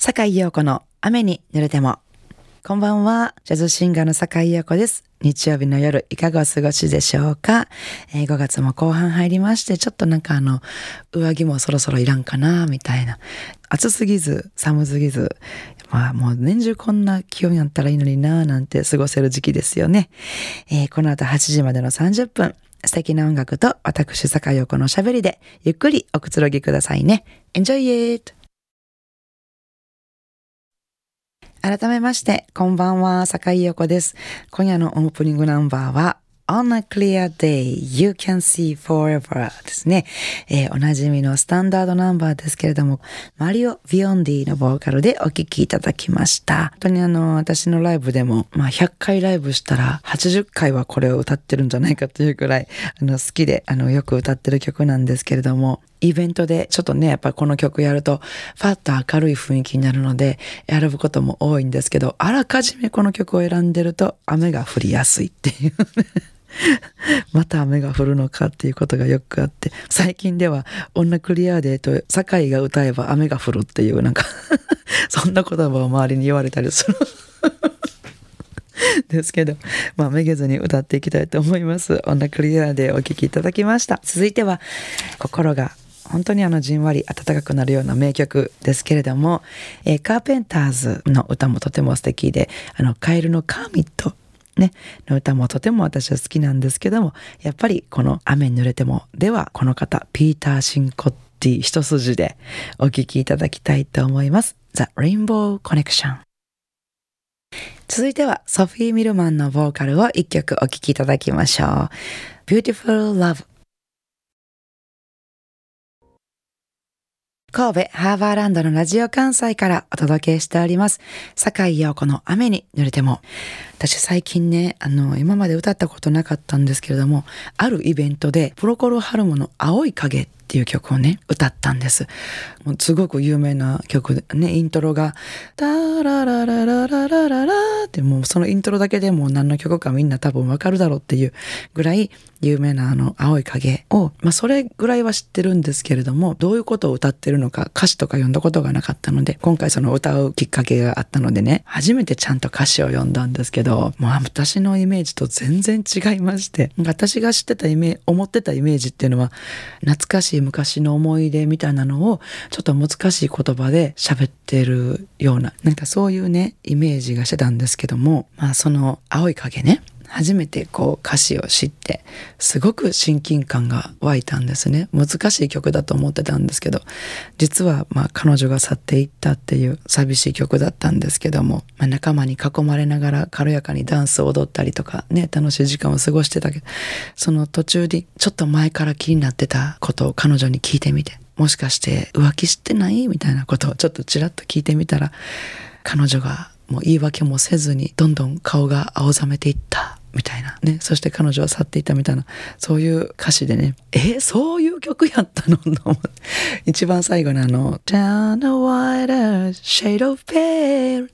坂井陽子の雨に濡れても。こんばんは。ジャズシンガーの坂井陽子です。日曜日の夜、いかがお過ごしでしょうか、えー、5月も後半入りまして、ちょっとなんかあの、上着もそろそろいらんかな、みたいな。暑すぎず、寒すぎず、まあもう年中こんな気温やったらいいのにな、なんて過ごせる時期ですよね。えー、この後8時までの30分、素敵な音楽と私、坂井陽子の喋りで、ゆっくりおくつろぎくださいね。Enjoy it! 改めまして、こんばんは、坂井陽子です。今夜のオープニングナンバーは、On a clear day, you can see forever ですね。えー、おなじみのスタンダードナンバーですけれども、マリオ・ビヨンディのボーカルでお聴きいただきました。本当にあの、私のライブでも、まあ、100回ライブしたら、80回はこれを歌ってるんじゃないかというくらい、あの、好きで、あの、よく歌ってる曲なんですけれども、イベントでちょっとね、やっぱこの曲やると、ファッと明るい雰囲気になるので、選ぶことも多いんですけど、あらかじめこの曲を選んでると、雨が降りやすいっていうね また雨が降るのかっていうことがよくあって、最近では、女クリアデーと酒井が歌えば雨が降るっていう、なんか そんな言葉を周りに言われたりする ですけど、まあ、めげずに歌っていきたいと思います。女クリアでお聴きいただきました。続いては、心が本当にあのじんわり暖かくなるような名曲ですけれども、えー、カーペンターズの歌もとても素敵で、あの、カエルのカーミットね、の歌もとても私は好きなんですけども、やっぱりこの雨に濡れてもではこの方、ピーター・シンコッティ一筋でお聴きいただきたいと思います。The Rainbow Connection。続いてはソフィー・ミルマンのボーカルを一曲お聴きいただきましょう。Beautiful Love 神戸ハーバーランドのラジオ関西からお届けしております。坂井陽子の雨に濡れても。私最近ね、あの、今まで歌ったことなかったんですけれども、あるイベントでプロコルハルモの青い影っていう曲をね、歌ったんです。もうすごく有名な曲でね、イントロが、タララララララララってもうそのイントロだけでもう何の曲かみんな多分わかるだろうっていうぐらい有名なあの青い影を、まあそれぐらいは知ってるんですけれども、どういうことを歌ってるのか歌詞とか読んだことがなかったので、今回その歌うきっかけがあったのでね、初めてちゃんと歌詞を読んだんですけど、もう私のイメージと全然違いまして、私が知ってたイメージ、思ってたイメージっていうのは、懐かしい昔の思い出みたいなのをちょっと難しい言葉で喋ってるようななんかそういうねイメージがしてたんですけどもまあその青い影ね。初めてこう歌詞を知ってすごく親近感が湧いたんですね。難しい曲だと思ってたんですけど実はまあ彼女が去っていったっていう寂しい曲だったんですけども、まあ、仲間に囲まれながら軽やかにダンスを踊ったりとかね楽しい時間を過ごしてたけどその途中でちょっと前から気になってたことを彼女に聞いてみてもしかして浮気してない？みたいなことをちょっとちらっと聞いてみたら彼女がもう言い訳もせずにどんどん顔が青ざめていった。みたいな。ね。そして彼女は去っていたみたいな。そういう歌詞でね。え？そういう曲やったの？一番最後のあの「Down a whiter shade of pale」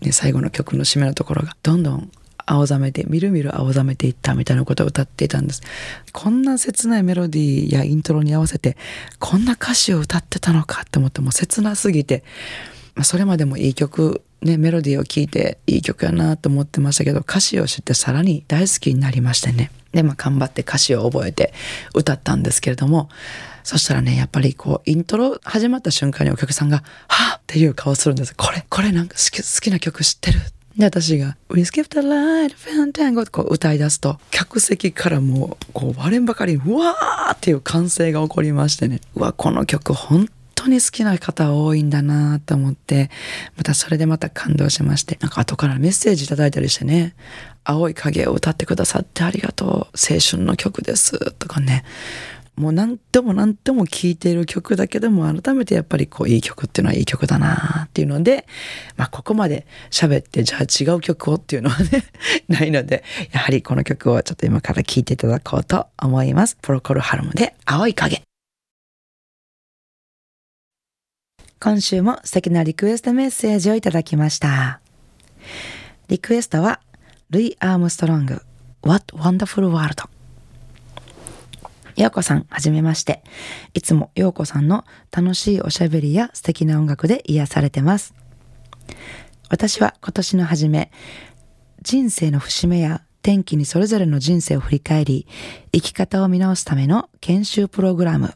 ね最後の曲の締めのところがどんどん青ざめて、みるみる青ざめていったみたいなことを歌っていたんです。こんな切ないメロディーやイントロに合わせて、こんな歌詞を歌ってたのかって思っても切なすぎて、まあ、それまでもいい曲、ね、メロディーを聴いていい曲やなと思ってましたけど、歌詞を知ってさらに大好きになりましてね。で、まあ、頑張って歌詞を覚えて歌ったんですけれども、そしたらね、やっぱりこう、イントロ始まった瞬間にお客さんが、はぁっていう顔するんです。これ、これなんか好き好きな曲知ってるで、私が、We skip the light, fantango ってこう歌い出すと、客席からもう、こう割れんばかりに、うわーっていう歓声が起こりましてね、うわ、この曲本当当に好きな方多いんだなと思って、またそれでまた感動しまして、なんか後からメッセージいただいたりしてね、青い影を歌ってくださってありがとう、青春の曲です、とかね、もう何度も何度も聴いている曲だけでも改めてやっぱりこういい曲っていうのはいい曲だなっていうので、まあここまで喋ってじゃあ違う曲をっていうのはねないので、やはりこの曲をちょっと今から聴いていただこうと思います。プロコルハルムで青い影。今週も素敵なリクエストメッセージをいただきました。リクエストは、ルイ・アームストロング、What Wonderful World。ようこさん、はじめまして。いつもようこさんの楽しいおしゃべりや素敵な音楽で癒されてます。私は今年の初め、人生の節目や転機にそれぞれの人生を振り返り、生き方を見直すための研修プログラム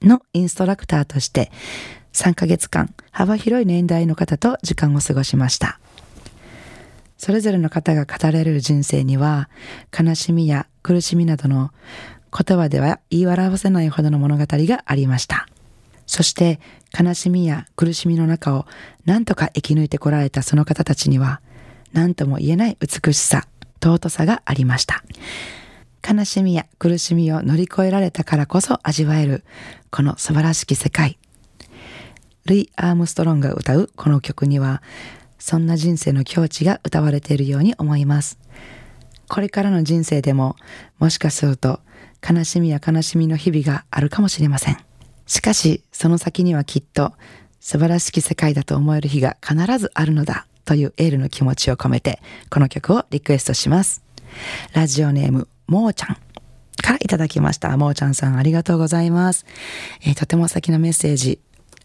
のインストラクターとして、3ヶ月間幅広い年代の方と時間を過ごしました。それぞれの方が語られる人生には、悲しみや苦しみなどの言葉では言い表せないほどの物語がありました。そして悲しみや苦しみの中を何とか生き抜いてこられたその方たちには何とも言えない美しさ、尊さがありました。悲しみや苦しみを乗り越えられたからこそ味わえるこの素晴らしき世界。ルイ・アームストロンが歌うこの曲にはそんな人生の境地が歌われているように思います。これからの人生でももしかすると悲しみや悲しみの日々があるかもしれません。しかし、その先にはきっと素晴らしき世界だと思える日が必ずあるのだというエールの気持ちを込めて、この曲をリクエストします。ラジオネーム、もーちゃんからいただきました。もーちゃんさんありがとうございます。えー、とても素敵なメッセージ、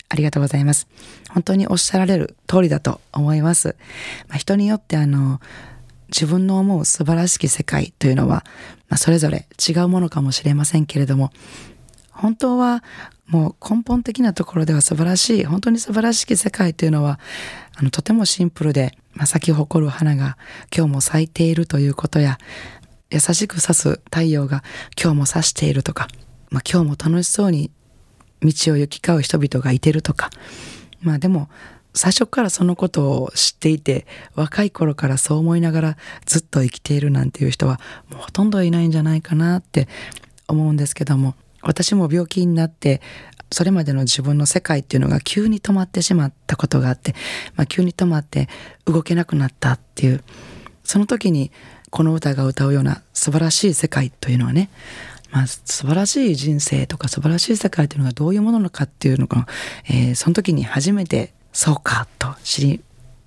ありがとうございます。本当におっしゃられる通りだと思います。まあ、人によってあの、自分の思う素晴らしき世界というのは、まあ、それぞれ違うものかもしれませんけれども、本当はもう根本的なところでは素晴らしい、本当に素晴らしき世界というのは、あの、とてもシンプルで、まあ、咲き誇る花が今日も咲いているということや、優しく差す太陽が今日も差しているとか、まあ、今日も楽しそうに道を行き交う人々がいてるとか、まあでも、最初からそのことを知っていて、若い頃からそう思いながらずっと生きているなんていう人はもうほとんどいないんじゃないかなって思うんですけども、私も病気になってそれまでの自分の世界っていうのが急に止まってしまったことがあって、まあ、急に止まって動けなくなったっていうその時にこの歌が歌うような素晴らしい世界というのはね、まあ、素晴らしい人生とか素晴らしい世界というのがどういうものなのかっていうのが、えー、その時に初めてそうかと知り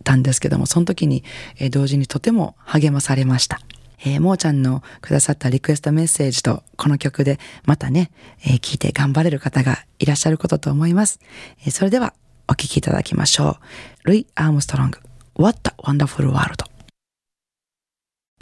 たんですけどもその時に、えー、同時にとても励まされました。えー、もーちゃんのくださったリクエストメッセージとこの曲でまたね、えー、聞いて頑張れる方がいらっしゃることと思います。えー、それではお聴きいただきましょう。ルイ・アームストロング、What a Wonderful World。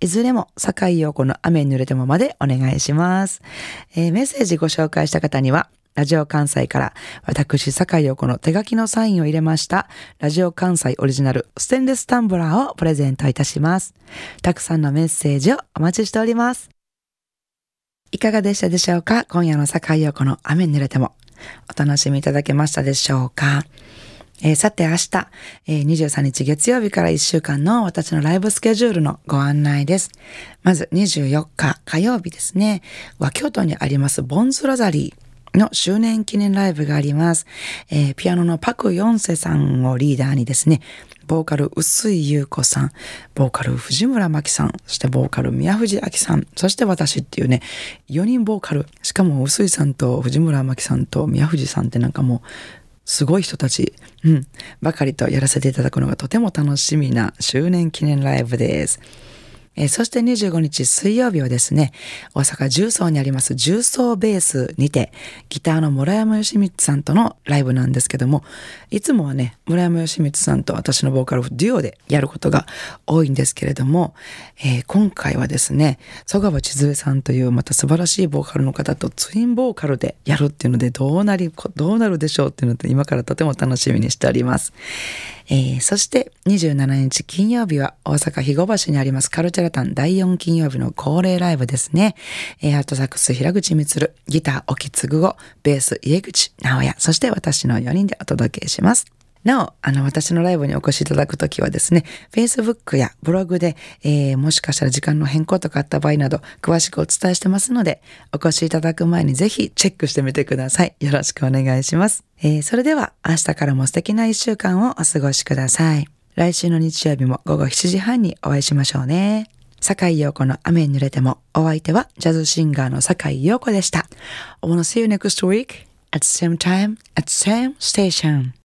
いずれも境陽子の雨に濡れてもまでお願いします、えー、メッセージご紹介した方にはラジオ関西から私、坂井陽子の手書きのサインを入れましたラジオ関西オリジナルステンレスタンブラーをプレゼントいたします。たくさんのメッセージをお待ちしております。いかがでしたでしょうか？今夜の坂井陽子の雨に濡れてもお楽しみいただけましたでしょうか？えー、さて明日、えー、23日月曜日から1週間の私のライブスケジュールのご案内です。まず24日火曜日ですね、和京都にありますボンズロザリー。の周年記念ライブがあります。えー、ピアノのパク・ヨンセさんをリーダーにですね、ボーカル薄井優子さん、ボーカル藤村真希さん、そしてボーカル宮藤明さん、そして私っていうね、4人ボーカル。しかも薄井さんと藤村真希さんと宮藤さんってなんかもう、すごい人たち、うん、ばかりとやらせていただくのがとても楽しみな周年記念ライブです。えー、そして25日水曜日はですね、大阪重曹にあります重曹ベースにて、ギターの村山義光さんとのライブなんですけども、いつもはね、村山義光さんと私のボーカルデュオでやることが多いんですけれども、えー、今回はですね、曽川千鶴さんというまた素晴らしいボーカルの方とツインボーカルでやるっていうので、どうなり、どうなるでしょうっていうので、今からとても楽しみにしております。えー、そして27日金曜日は大阪日後橋にありますカルチャラタン第4金曜日の恒例ライブですね。えー、アートサックス平口光、ギター沖継子、ベース家口直也、そして私の4人でお届けします。なお、あの、私のライブにお越しいただくときはですね、Facebook やブログで、えー、もしかしたら時間の変更とかあった場合など、詳しくお伝えしてますので、お越しいただく前にぜひチェックしてみてください。よろしくお願いします。えー、それでは、明日からも素敵な一週間をお過ごしください。来週の日曜日も午後7時半にお会いしましょうね。坂井陽子の雨に濡れても、お相手はジャズシンガーの坂井陽子でした。I wanna see you next week at the same time at the same station.